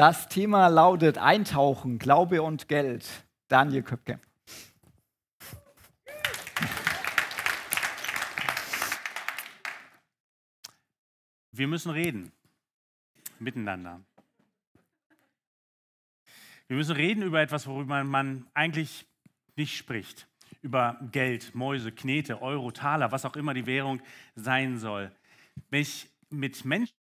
Das Thema lautet Eintauchen, Glaube und Geld. Daniel Köpke. Wir müssen reden miteinander. Wir müssen reden über etwas, worüber man eigentlich nicht spricht. Über Geld, Mäuse, Knete, Euro, Taler, was auch immer die Währung sein soll. Wenn ich mit Menschen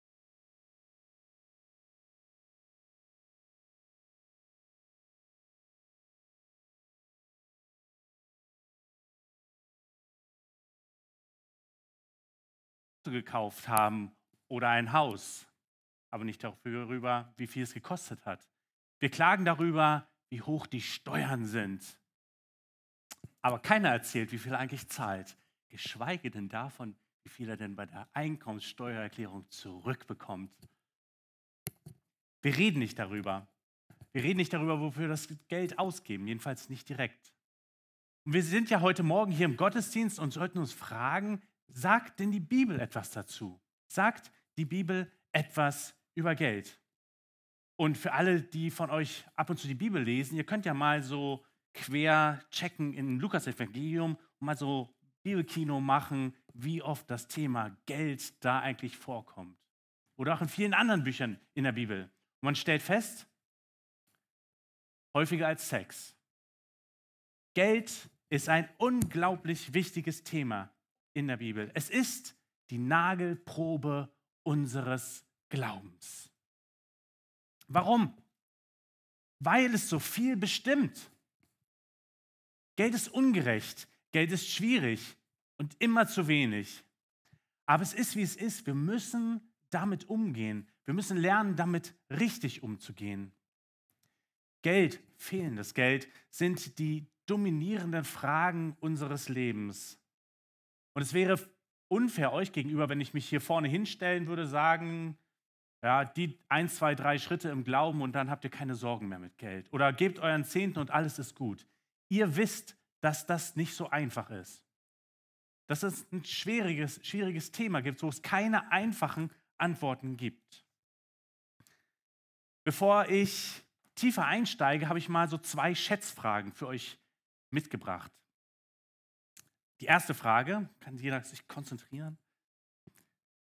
gekauft haben oder ein Haus, aber nicht darüber, wie viel es gekostet hat. Wir klagen darüber, wie hoch die Steuern sind. Aber keiner erzählt, wie viel er eigentlich zahlt, geschweige denn davon, wie viel er denn bei der Einkommenssteuererklärung zurückbekommt. Wir reden nicht darüber. Wir reden nicht darüber, wofür wir das Geld ausgeben, jedenfalls nicht direkt. Und wir sind ja heute Morgen hier im Gottesdienst und sollten uns fragen, sagt denn die Bibel etwas dazu? Sagt die Bibel etwas über Geld? Und für alle, die von euch ab und zu die Bibel lesen, ihr könnt ja mal so quer checken in Lukas Evangelium und mal so Bibelkino machen, wie oft das Thema Geld da eigentlich vorkommt. Oder auch in vielen anderen Büchern in der Bibel. Und man stellt fest, häufiger als Sex. Geld ist ein unglaublich wichtiges Thema in der Bibel. Es ist die Nagelprobe unseres Glaubens. Warum? Weil es so viel bestimmt. Geld ist ungerecht, Geld ist schwierig und immer zu wenig. Aber es ist, wie es ist. Wir müssen damit umgehen. Wir müssen lernen, damit richtig umzugehen. Geld, fehlendes Geld, sind die dominierenden Fragen unseres Lebens. Und es wäre unfair euch gegenüber, wenn ich mich hier vorne hinstellen würde, sagen, ja, die ein, zwei, drei Schritte im Glauben und dann habt ihr keine Sorgen mehr mit Geld. Oder gebt euren Zehnten und alles ist gut. Ihr wisst, dass das nicht so einfach ist. Dass es ein schwieriges, schwieriges Thema gibt, wo es keine einfachen Antworten gibt. Bevor ich tiefer einsteige, habe ich mal so zwei Schätzfragen für euch mitgebracht. Die erste Frage, kann jeder sich konzentrieren?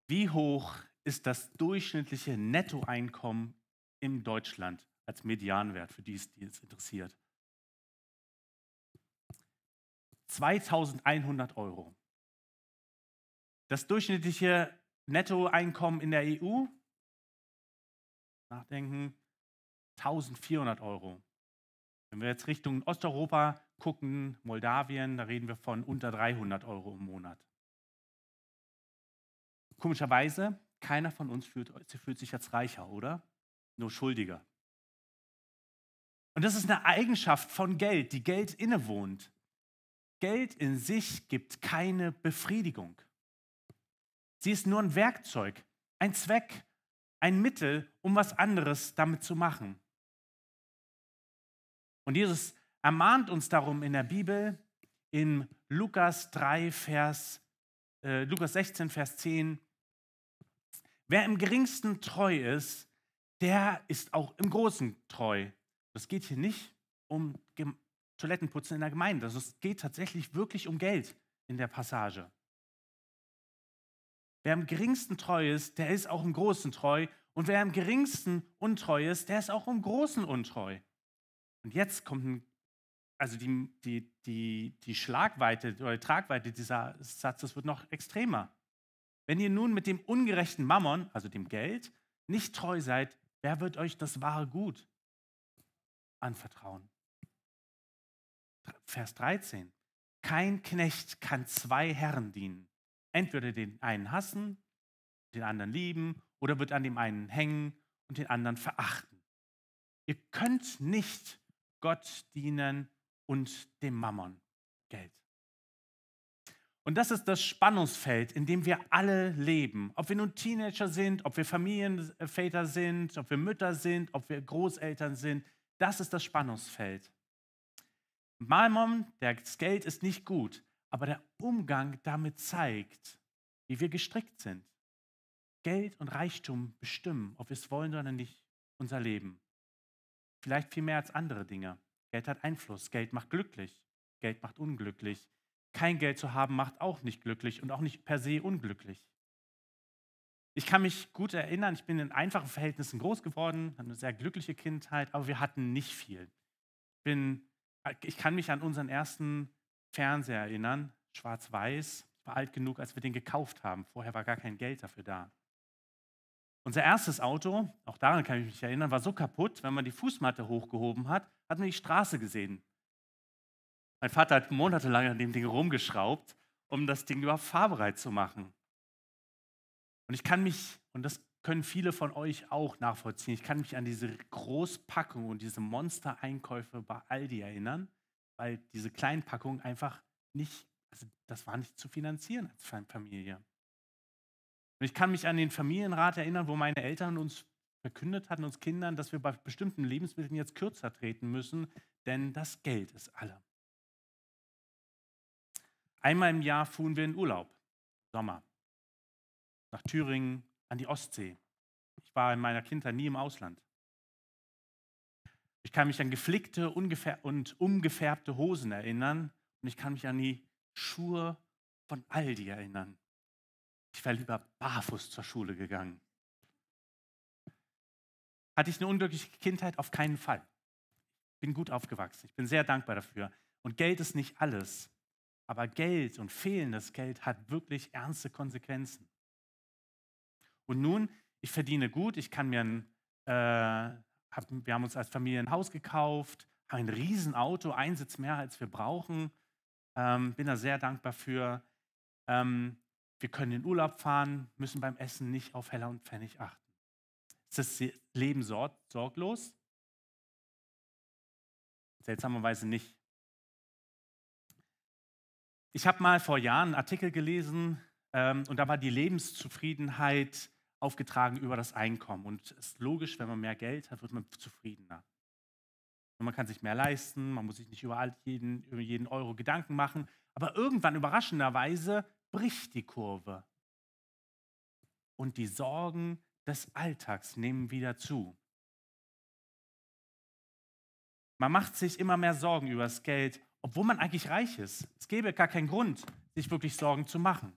Wie hoch ist das durchschnittliche Nettoeinkommen in Deutschland als Medianwert, für die die es interessiert? 2100 Euro. Das durchschnittliche Nettoeinkommen in der EU, nachdenken, 1400 Euro. Wenn wir jetzt Richtung Osteuropa gucken, Moldawien, da reden wir von unter 300 Euro im Monat. Komischerweise, keiner von uns fühlt, fühlt sich als reicher, oder? Nur schuldiger. Und das ist eine Eigenschaft von Geld, die Geld innewohnt. Geld in sich gibt keine Befriedigung. Sie ist nur ein Werkzeug, ein Zweck, ein Mittel, um was anderes damit zu machen. Und Jesus ermahnt uns darum in der Bibel in Lukas 3, Vers, äh, Lukas 16, Vers 10. Wer im geringsten treu ist, der ist auch im Großen treu. Das geht hier nicht um Toilettenputzen in der Gemeinde. Also es geht tatsächlich wirklich um Geld in der Passage. Wer im geringsten treu ist, der ist auch im Großen treu. Und wer im geringsten untreu ist, der ist auch im Großen untreu. Und jetzt kommt ein also die, die, die, die Schlagweite oder die Tragweite dieser Satzes wird noch extremer. Wenn ihr nun mit dem ungerechten Mammon, also dem Geld, nicht treu seid, wer wird euch das wahre Gut anvertrauen? Vers 13. Kein Knecht kann zwei Herren dienen. Entweder den einen hassen, den anderen lieben, oder wird an dem einen hängen und den anderen verachten. Ihr könnt nicht Gott dienen und dem Mammon, Geld. Und das ist das Spannungsfeld, in dem wir alle leben. Ob wir nun Teenager sind, ob wir Familienväter sind, ob wir Mütter sind, ob wir Großeltern sind, das ist das Spannungsfeld. Mammon, das Geld ist nicht gut, aber der Umgang damit zeigt, wie wir gestrickt sind. Geld und Reichtum bestimmen, ob wir es wollen oder nicht. unser Leben. Vielleicht viel mehr als andere Dinge. Geld hat Einfluss. Geld macht glücklich. Geld macht unglücklich. Kein Geld zu haben macht auch nicht glücklich und auch nicht per se unglücklich. Ich kann mich gut erinnern, ich bin in einfachen Verhältnissen groß geworden, hatte eine sehr glückliche Kindheit, aber wir hatten nicht viel. Bin, ich kann mich an unseren ersten Fernseher erinnern, schwarz-weiß, war alt genug, als wir den gekauft haben. Vorher war gar kein Geld dafür da. Unser erstes Auto, auch daran kann ich mich erinnern, war so kaputt, wenn man die Fußmatte hochgehoben hat, hat man die Straße gesehen. Mein Vater hat monatelang an dem Ding rumgeschraubt, um das Ding überhaupt fahrbereit zu machen. Und ich kann mich, und das können viele von euch auch nachvollziehen, ich kann mich an diese Großpackung und diese Monstereinkäufe bei Aldi erinnern, weil diese kleinen Packungen einfach nicht, also das war nicht zu finanzieren als Familie. Und ich kann mich an den Familienrat erinnern, wo meine Eltern uns verkündet hatten, uns Kindern, dass wir bei bestimmten Lebensmitteln jetzt kürzer treten müssen, denn das Geld ist alle. Einmal im Jahr fuhren wir in Urlaub, Sommer, nach Thüringen, an die Ostsee. Ich war in meiner Kindheit nie im Ausland. Ich kann mich an geflickte und umgefärbte Hosen erinnern und ich kann mich an die Schuhe von Aldi erinnern. Ich wäre lieber barfuß zur Schule gegangen. Hatte ich eine unglückliche Kindheit? Auf keinen Fall. Ich bin gut aufgewachsen. Ich bin sehr dankbar dafür. Und Geld ist nicht alles. Aber Geld und fehlendes Geld hat wirklich ernste Konsequenzen. Und nun, ich verdiene gut, ich kann mir ein, äh, hab, wir haben uns als Familie ein Haus gekauft, haben ein Riesenauto, ein Sitz mehr, als wir brauchen. Ähm, bin da sehr dankbar für. Ähm, wir können in Urlaub fahren, müssen beim Essen nicht auf Heller und Pfennig achten. Ist das Leben sorg sorglos? Seltsamerweise nicht. Ich habe mal vor Jahren einen Artikel gelesen ähm, und da war die Lebenszufriedenheit aufgetragen über das Einkommen. Und es ist logisch, wenn man mehr Geld hat, wird man zufriedener. Und man kann sich mehr leisten, man muss sich nicht über jeden, über jeden Euro Gedanken machen. Aber irgendwann, überraschenderweise, bricht die Kurve. Und die Sorgen des Alltags nehmen wieder zu. Man macht sich immer mehr Sorgen über das Geld, obwohl man eigentlich reich ist. Es gäbe gar keinen Grund, sich wirklich Sorgen zu machen.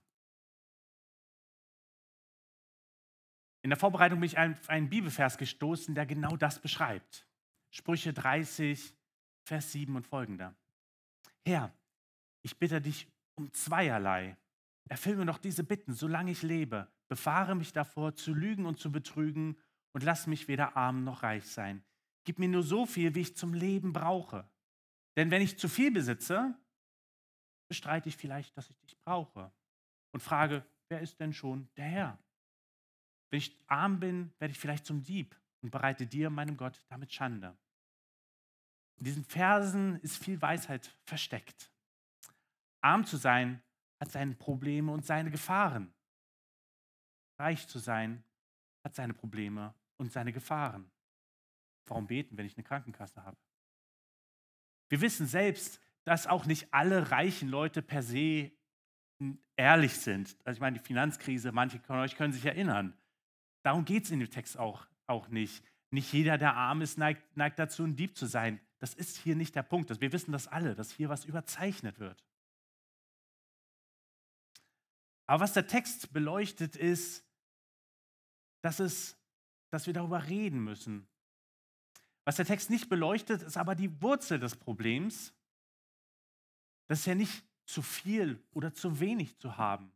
In der Vorbereitung bin ich auf einen Bibelvers gestoßen, der genau das beschreibt. Sprüche 30, Vers 7 und folgender. Herr, ich bitte dich um zweierlei. Erfüll mir doch diese Bitten, solange ich lebe. Befahre mich davor, zu lügen und zu betrügen und lass mich weder arm noch reich sein. Gib mir nur so viel, wie ich zum Leben brauche. Denn wenn ich zu viel besitze, bestreite ich vielleicht, dass ich dich brauche und frage, wer ist denn schon der Herr? Wenn ich arm bin, werde ich vielleicht zum Dieb und bereite dir, meinem Gott, damit Schande. In diesen Versen ist viel Weisheit versteckt. Arm zu sein hat seine Probleme und seine Gefahren. Reich zu sein hat seine Probleme und seine Gefahren. Warum beten, wenn ich eine Krankenkasse habe? Wir wissen selbst, dass auch nicht alle reichen Leute per se ehrlich sind. Also ich meine, die Finanzkrise, manche von euch können sich erinnern. Darum geht es in dem Text auch, auch nicht. Nicht jeder, der arm ist, neigt, neigt dazu, ein Dieb zu sein. Das ist hier nicht der Punkt. Wir wissen das alle, dass hier was überzeichnet wird. Aber was der Text beleuchtet, ist, dass, es, dass wir darüber reden müssen. Was der Text nicht beleuchtet, ist aber die Wurzel des Problems. Das ist ja nicht zu viel oder zu wenig zu haben,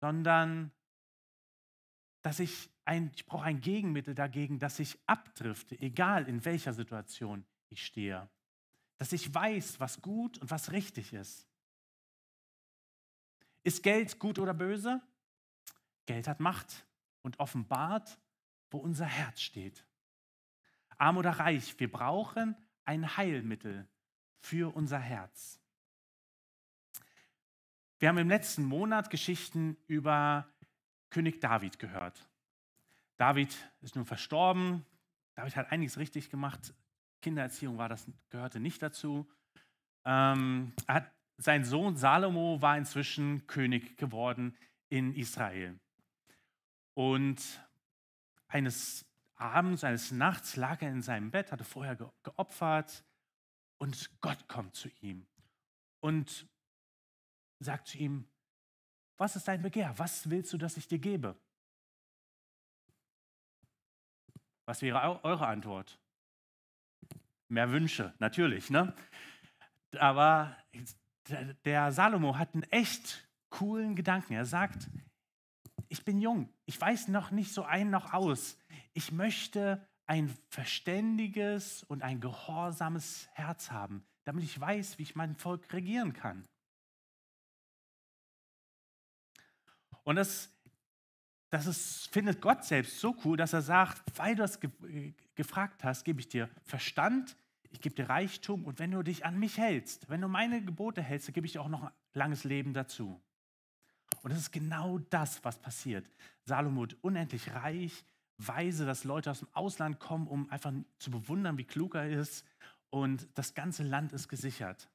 sondern dass ich ein, ich brauche ein Gegenmittel dagegen, dass ich abdrifte, egal in welcher Situation ich stehe. Dass ich weiß, was gut und was richtig ist. Ist Geld gut oder böse? Geld hat Macht und offenbart, wo unser Herz steht. Arm oder reich, wir brauchen ein Heilmittel für unser Herz. Wir haben im letzten Monat Geschichten über König David gehört. David ist nun verstorben. David hat einiges richtig gemacht. Kindererziehung war das, gehörte nicht dazu. Ähm, er hat sein Sohn Salomo war inzwischen König geworden in Israel. Und eines Abends, eines Nachts lag er in seinem Bett, hatte vorher geopfert und Gott kommt zu ihm und sagt zu ihm, was ist dein Begehr? Was willst du, dass ich dir gebe? Was wäre eure Antwort? Mehr Wünsche, natürlich, ne? Aber der Salomo hat einen echt coolen Gedanken. Er sagt, ich bin jung, ich weiß noch nicht so ein noch aus. Ich möchte ein verständiges und ein gehorsames Herz haben, damit ich weiß, wie ich mein Volk regieren kann. Und das, das ist, findet Gott selbst so cool, dass er sagt, weil du das ge gefragt hast, gebe ich dir Verstand, ich gebe dir Reichtum und wenn du dich an mich hältst, wenn du meine Gebote hältst, dann gebe ich dir auch noch ein langes Leben dazu. Und das ist genau das, was passiert. Salomo unendlich reich, weise, dass Leute aus dem Ausland kommen, um einfach zu bewundern, wie klug er ist. Und das ganze Land ist gesichert.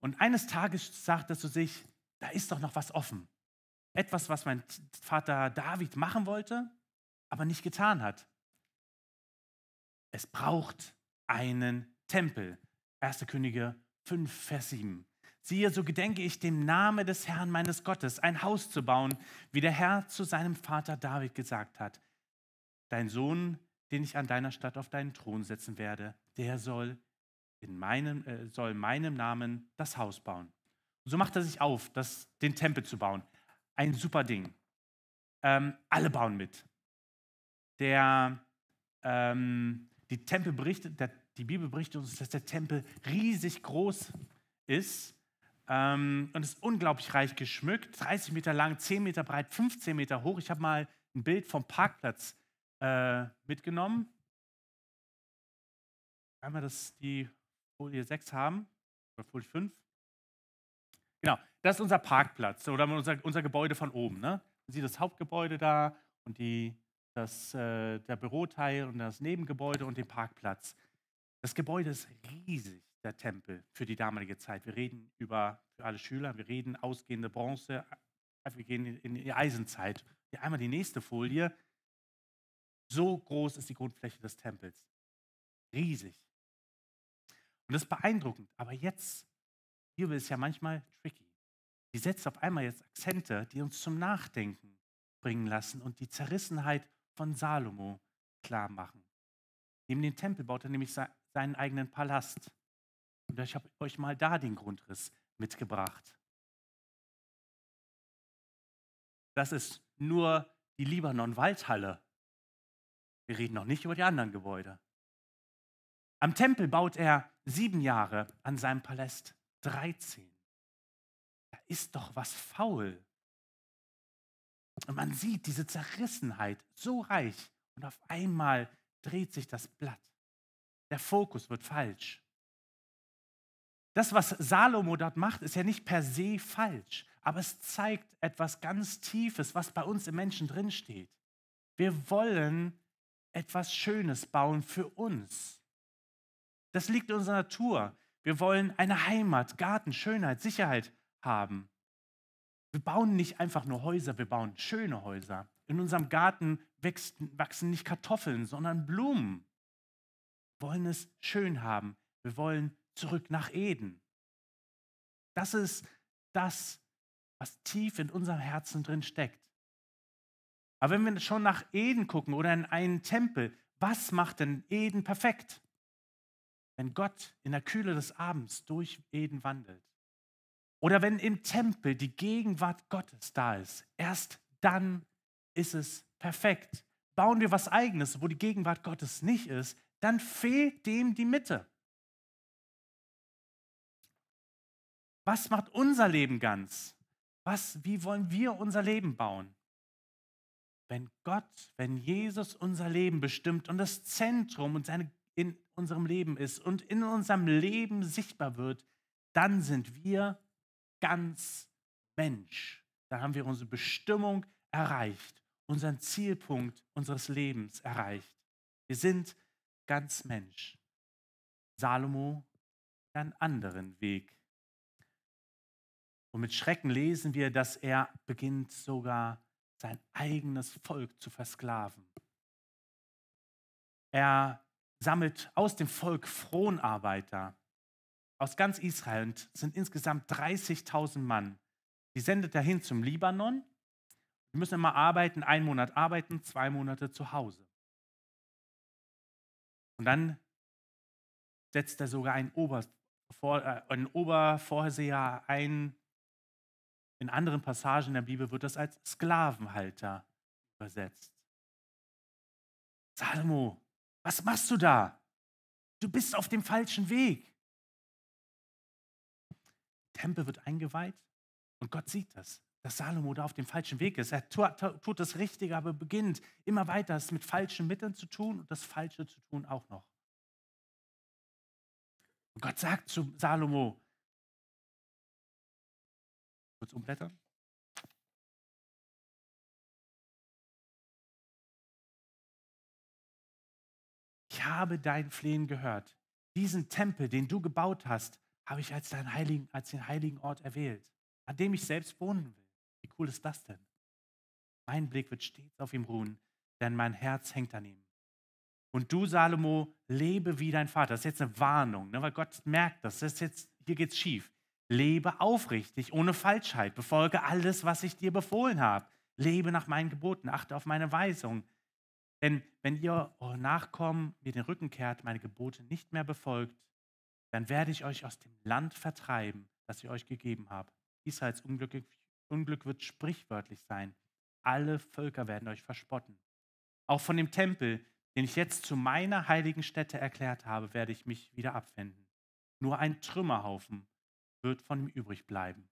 Und eines Tages sagt er zu sich, da ist doch noch was offen. Etwas, was mein Vater David machen wollte, aber nicht getan hat. Es braucht einen Tempel. 1. Könige 5, Vers 7. Siehe, so gedenke ich dem Namen des Herrn meines Gottes, ein Haus zu bauen, wie der Herr zu seinem Vater David gesagt hat. Dein Sohn, den ich an deiner Stadt auf deinen Thron setzen werde, der soll, in meinem, äh, soll meinem Namen das Haus bauen. Und so macht er sich auf, das, den Tempel zu bauen. Ein super Ding. Ähm, alle bauen mit. Der, ähm, die, Tempel berichtet, die Bibel berichtet uns, dass der Tempel riesig groß ist ähm, und ist unglaublich reich geschmückt. 30 Meter lang, 10 Meter breit, 15 Meter hoch. Ich habe mal ein Bild vom Parkplatz äh, mitgenommen. Einmal, dass die Folie 6 haben, oder Folie 5. Genau, das ist unser Parkplatz oder unser, unser Gebäude von oben. Ne? Man sieht das Hauptgebäude da und die, das, äh, der Büroteil und das Nebengebäude und den Parkplatz. Das Gebäude ist riesig, der Tempel, für die damalige Zeit. Wir reden über, für alle Schüler, wir reden ausgehende Bronze, wir gehen in die Eisenzeit. Hier einmal die nächste Folie. So groß ist die Grundfläche des Tempels. Riesig. Und das ist beeindruckend. Aber jetzt Bibel ist ja manchmal tricky. Die setzt auf einmal jetzt Akzente, die uns zum Nachdenken bringen lassen und die Zerrissenheit von Salomo klar machen. Neben dem Tempel baut er nämlich seinen eigenen Palast. Und ich habe euch mal da den Grundriss mitgebracht. Das ist nur die Libanon-Waldhalle. Wir reden noch nicht über die anderen Gebäude. Am Tempel baut er sieben Jahre an seinem Palast. 13. Da ist doch was faul. Und man sieht diese Zerrissenheit so reich und auf einmal dreht sich das Blatt. Der Fokus wird falsch. Das, was Salomo dort macht, ist ja nicht per se falsch, aber es zeigt etwas ganz Tiefes, was bei uns im Menschen drinsteht. Wir wollen etwas Schönes bauen für uns. Das liegt in unserer Natur. Wir wollen eine Heimat, Garten, Schönheit, Sicherheit haben. Wir bauen nicht einfach nur Häuser, wir bauen schöne Häuser. In unserem Garten wächst, wachsen nicht Kartoffeln, sondern Blumen. Wir wollen es schön haben. Wir wollen zurück nach Eden. Das ist das, was tief in unserem Herzen drin steckt. Aber wenn wir schon nach Eden gucken oder in einen Tempel, was macht denn Eden perfekt? wenn Gott in der Kühle des Abends durch Eden wandelt. Oder wenn im Tempel die Gegenwart Gottes da ist. Erst dann ist es perfekt. Bauen wir was eigenes, wo die Gegenwart Gottes nicht ist, dann fehlt dem die Mitte. Was macht unser Leben ganz? Was, wie wollen wir unser Leben bauen? Wenn Gott, wenn Jesus unser Leben bestimmt und das Zentrum und seine in unserem Leben ist und in unserem Leben sichtbar wird, dann sind wir ganz Mensch. Dann haben wir unsere Bestimmung erreicht, unseren Zielpunkt unseres Lebens erreicht. Wir sind ganz Mensch. Salomo einen anderen Weg. Und mit Schrecken lesen wir, dass er beginnt sogar sein eigenes Volk zu versklaven. Er sammelt aus dem Volk Fronarbeiter aus ganz Israel und sind insgesamt 30.000 Mann. Die sendet er hin zum Libanon. Die müssen immer arbeiten, einen Monat arbeiten, zwei Monate zu Hause. Und dann setzt er sogar einen, Ober, äh, einen Obervorseher ein. In anderen Passagen der Bibel wird das als Sklavenhalter übersetzt. Salomo, was machst du da? Du bist auf dem falschen Weg. Tempel wird eingeweiht und Gott sieht das, dass Salomo da auf dem falschen Weg ist. Er tut das Richtige, aber beginnt immer weiter es mit falschen Mitteln zu tun und das Falsche zu tun auch noch. Und Gott sagt zu Salomo, kurz umblättern. ich habe dein Flehen gehört. Diesen Tempel, den du gebaut hast, habe ich als, deinen heiligen, als den heiligen Ort erwählt, an dem ich selbst wohnen will. Wie cool ist das denn? Mein Blick wird stets auf ihm ruhen, denn mein Herz hängt an ihm. Und du, Salomo, lebe wie dein Vater. Das ist jetzt eine Warnung, ne? weil Gott merkt das. das ist jetzt, hier geht's schief. Lebe aufrichtig, ohne Falschheit. Befolge alles, was ich dir befohlen habe. Lebe nach meinen Geboten. Achte auf meine Weisung. Denn wenn ihr eure Nachkommen mir den Rücken kehrt, meine Gebote nicht mehr befolgt, dann werde ich euch aus dem Land vertreiben, das ich euch gegeben habe. Israels Unglück, Unglück wird sprichwörtlich sein. Alle Völker werden euch verspotten. Auch von dem Tempel, den ich jetzt zu meiner heiligen Stätte erklärt habe, werde ich mich wieder abwenden. Nur ein Trümmerhaufen wird von ihm übrig bleiben.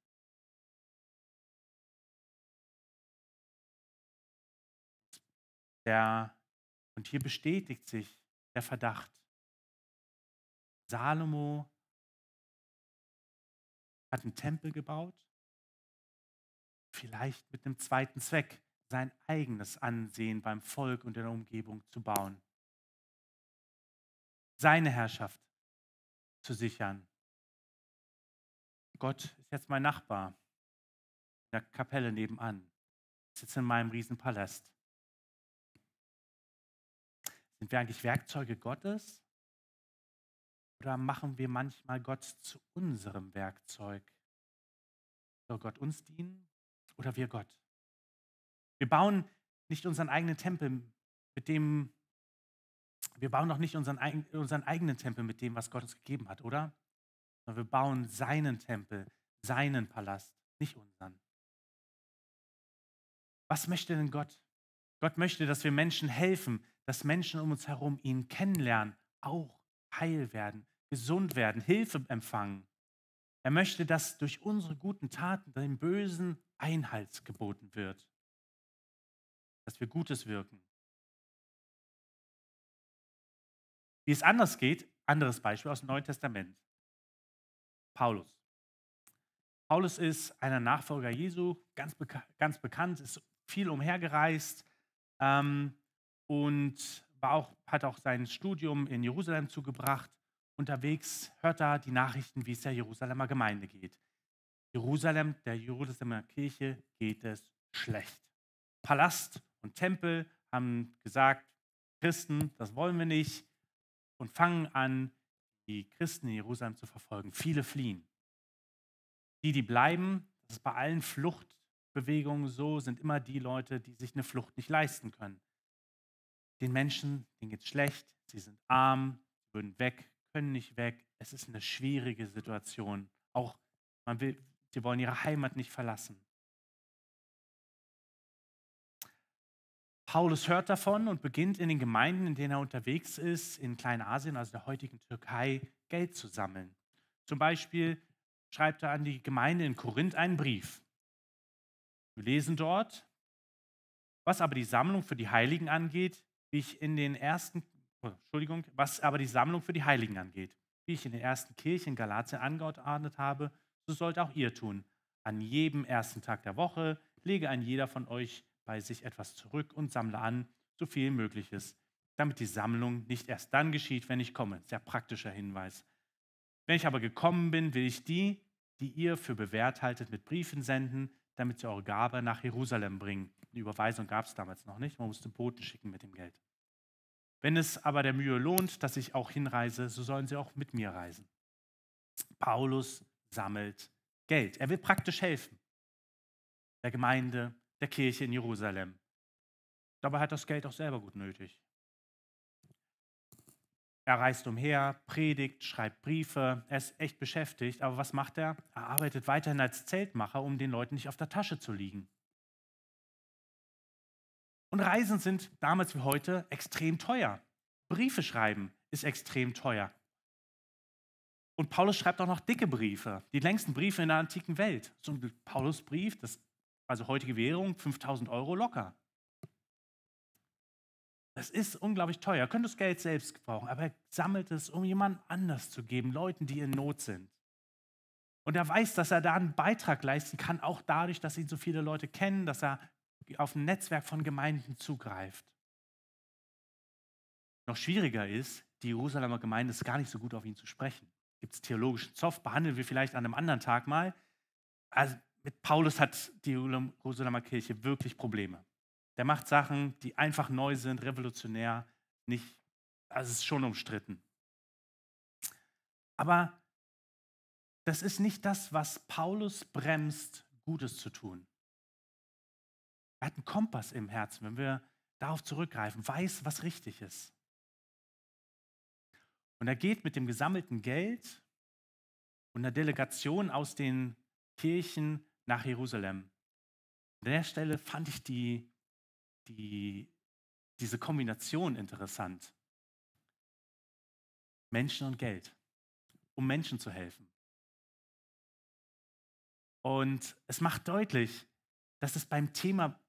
Der und hier bestätigt sich der Verdacht. Salomo hat einen Tempel gebaut, vielleicht mit einem zweiten Zweck, sein eigenes Ansehen beim Volk und in der Umgebung zu bauen, seine Herrschaft zu sichern. Gott ist jetzt mein Nachbar in der Kapelle nebenan, sitzt in meinem Riesenpalast. Sind wir eigentlich Werkzeuge Gottes? Oder machen wir manchmal Gott zu unserem Werkzeug? Soll Gott uns dienen oder wir Gott? Wir bauen nicht unseren eigenen Tempel mit dem, wir bauen doch nicht unseren, unseren eigenen Tempel mit dem, was Gott uns gegeben hat, oder? Sondern wir bauen seinen Tempel, seinen Palast, nicht unseren. Was möchte denn Gott? Gott möchte, dass wir Menschen helfen, dass Menschen um uns herum ihn kennenlernen, auch heil werden, gesund werden, Hilfe empfangen. Er möchte, dass durch unsere guten Taten dem Bösen Einhalt geboten wird, dass wir Gutes wirken. Wie es anders geht, anderes Beispiel aus dem Neuen Testament. Paulus. Paulus ist einer Nachfolger Jesu, ganz, beka ganz bekannt, ist viel umhergereist, ähm, und auch, hat auch sein Studium in Jerusalem zugebracht. Unterwegs hört er die Nachrichten, wie es der Jerusalemer Gemeinde geht. Jerusalem, der Jerusalemer Kirche geht es schlecht. Palast und Tempel haben gesagt, Christen, das wollen wir nicht und fangen an, die Christen in Jerusalem zu verfolgen. Viele fliehen. Die, die bleiben, das ist bei allen Fluchtbewegungen so, sind immer die Leute, die sich eine Flucht nicht leisten können. Den Menschen, denen geht es schlecht, sie sind arm, würden weg, können nicht weg. Es ist eine schwierige Situation. Auch man will, sie wollen ihre Heimat nicht verlassen. Paulus hört davon und beginnt in den Gemeinden, in denen er unterwegs ist, in Kleinasien, also der heutigen Türkei, Geld zu sammeln. Zum Beispiel schreibt er an die Gemeinde in Korinth einen Brief. Wir lesen dort, was aber die Sammlung für die Heiligen angeht, wie ich in den ersten, Entschuldigung, was aber die Sammlung für die Heiligen angeht. Wie ich in den ersten Kirchen in Galatien angeordnet habe, so sollt auch ihr tun. An jedem ersten Tag der Woche lege ein jeder von euch bei sich etwas zurück und sammle an, so viel möglich ist, damit die Sammlung nicht erst dann geschieht, wenn ich komme. Sehr praktischer Hinweis. Wenn ich aber gekommen bin, will ich die, die ihr für bewährt haltet, mit Briefen senden, damit sie eure Gabe nach Jerusalem bringen. Eine Überweisung gab es damals noch nicht, man musste Boten schicken mit dem Geld. Wenn es aber der Mühe lohnt, dass ich auch hinreise, so sollen sie auch mit mir reisen. Paulus sammelt Geld. Er will praktisch helfen. Der Gemeinde, der Kirche in Jerusalem. Dabei hat das Geld auch selber gut nötig. Er reist umher, predigt, schreibt Briefe, er ist echt beschäftigt. Aber was macht er? Er arbeitet weiterhin als Zeltmacher, um den Leuten nicht auf der Tasche zu liegen. Und Reisen sind damals wie heute extrem teuer. Briefe schreiben ist extrem teuer. Und Paulus schreibt auch noch dicke Briefe, die längsten Briefe in der antiken Welt. So ein Paulusbrief, das also heutige Währung, 5000 Euro locker. Das ist unglaublich teuer. Er könnte das Geld selbst gebrauchen, aber er sammelt es, um jemand anders zu geben, Leuten, die in Not sind. Und er weiß, dass er da einen Beitrag leisten kann, auch dadurch, dass ihn so viele Leute kennen, dass er auf ein Netzwerk von Gemeinden zugreift. Noch schwieriger ist, die Jerusalemer Gemeinde ist gar nicht so gut auf ihn zu sprechen. Gibt es theologischen Zoff, behandeln wir vielleicht an einem anderen Tag mal. Also mit Paulus hat die Jerusalemer Kirche wirklich Probleme. Der macht Sachen, die einfach neu sind, revolutionär, nicht, also es ist schon umstritten. Aber das ist nicht das, was Paulus bremst, Gutes zu tun. Er hat einen Kompass im Herzen, wenn wir darauf zurückgreifen, weiß, was richtig ist. Und er geht mit dem gesammelten Geld und einer Delegation aus den Kirchen nach Jerusalem. An der Stelle fand ich die, die, diese Kombination interessant. Menschen und Geld, um Menschen zu helfen. Und es macht deutlich, dass es beim Thema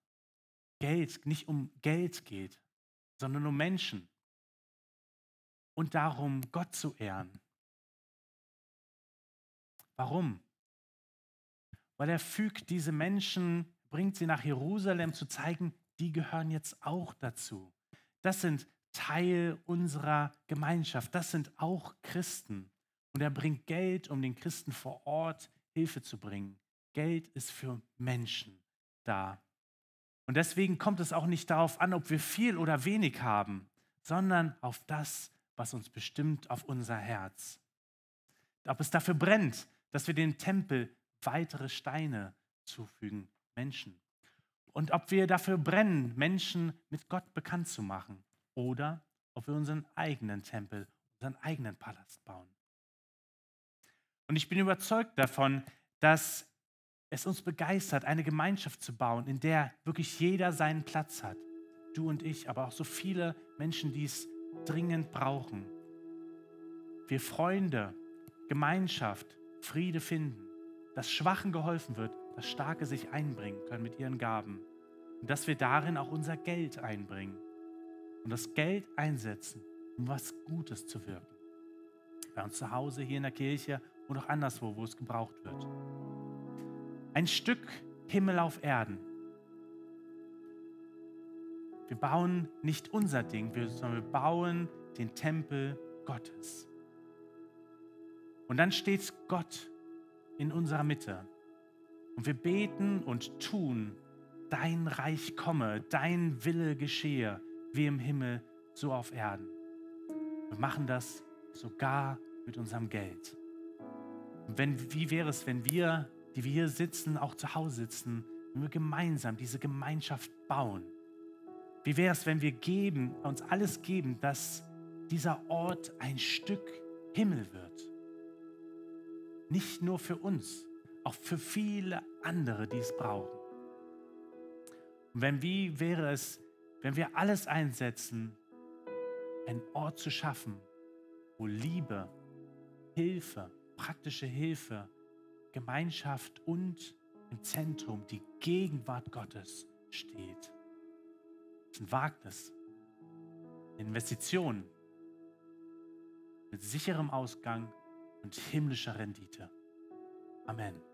Geld nicht um Geld geht, sondern um Menschen und darum, Gott zu ehren. Warum? Weil er fügt diese Menschen, bringt sie nach Jerusalem zu zeigen, die gehören jetzt auch dazu. Das sind Teil unserer Gemeinschaft. Das sind auch Christen. Und er bringt Geld, um den Christen vor Ort Hilfe zu bringen. Geld ist für Menschen da. Und deswegen kommt es auch nicht darauf an, ob wir viel oder wenig haben, sondern auf das, was uns bestimmt, auf unser Herz. Ob es dafür brennt, dass wir den Tempel weitere Steine zufügen, Menschen. Und ob wir dafür brennen, Menschen mit Gott bekannt zu machen. Oder ob wir unseren eigenen Tempel, unseren eigenen Palast bauen. Und ich bin überzeugt davon, dass es uns begeistert, eine Gemeinschaft zu bauen, in der wirklich jeder seinen Platz hat. Du und ich, aber auch so viele Menschen, die es dringend brauchen. Wir Freunde, Gemeinschaft, Friede finden, dass Schwachen geholfen wird, dass Starke sich einbringen können mit ihren Gaben und dass wir darin auch unser Geld einbringen und das Geld einsetzen, um was Gutes zu wirken. Bei uns zu Hause, hier in der Kirche und auch anderswo, wo es gebraucht wird. Ein Stück Himmel auf Erden. Wir bauen nicht unser Ding, sondern wir bauen den Tempel Gottes. Und dann steht Gott in unserer Mitte. Und wir beten und tun, dein Reich komme, dein Wille geschehe, wie im Himmel, so auf Erden. Wir machen das sogar mit unserem Geld. Und wenn, wie wäre es, wenn wir die wir hier sitzen, auch zu Hause sitzen, wenn wir gemeinsam diese Gemeinschaft bauen. Wie wäre es, wenn wir geben, uns alles geben, dass dieser Ort ein Stück Himmel wird? Nicht nur für uns, auch für viele andere, die es brauchen. Und wenn wie wäre es, wenn wir alles einsetzen, einen Ort zu schaffen, wo Liebe, Hilfe, praktische Hilfe, Gemeinschaft und im Zentrum die Gegenwart Gottes steht. Das ist ein Wagnis, eine Investition mit sicherem Ausgang und himmlischer Rendite. Amen.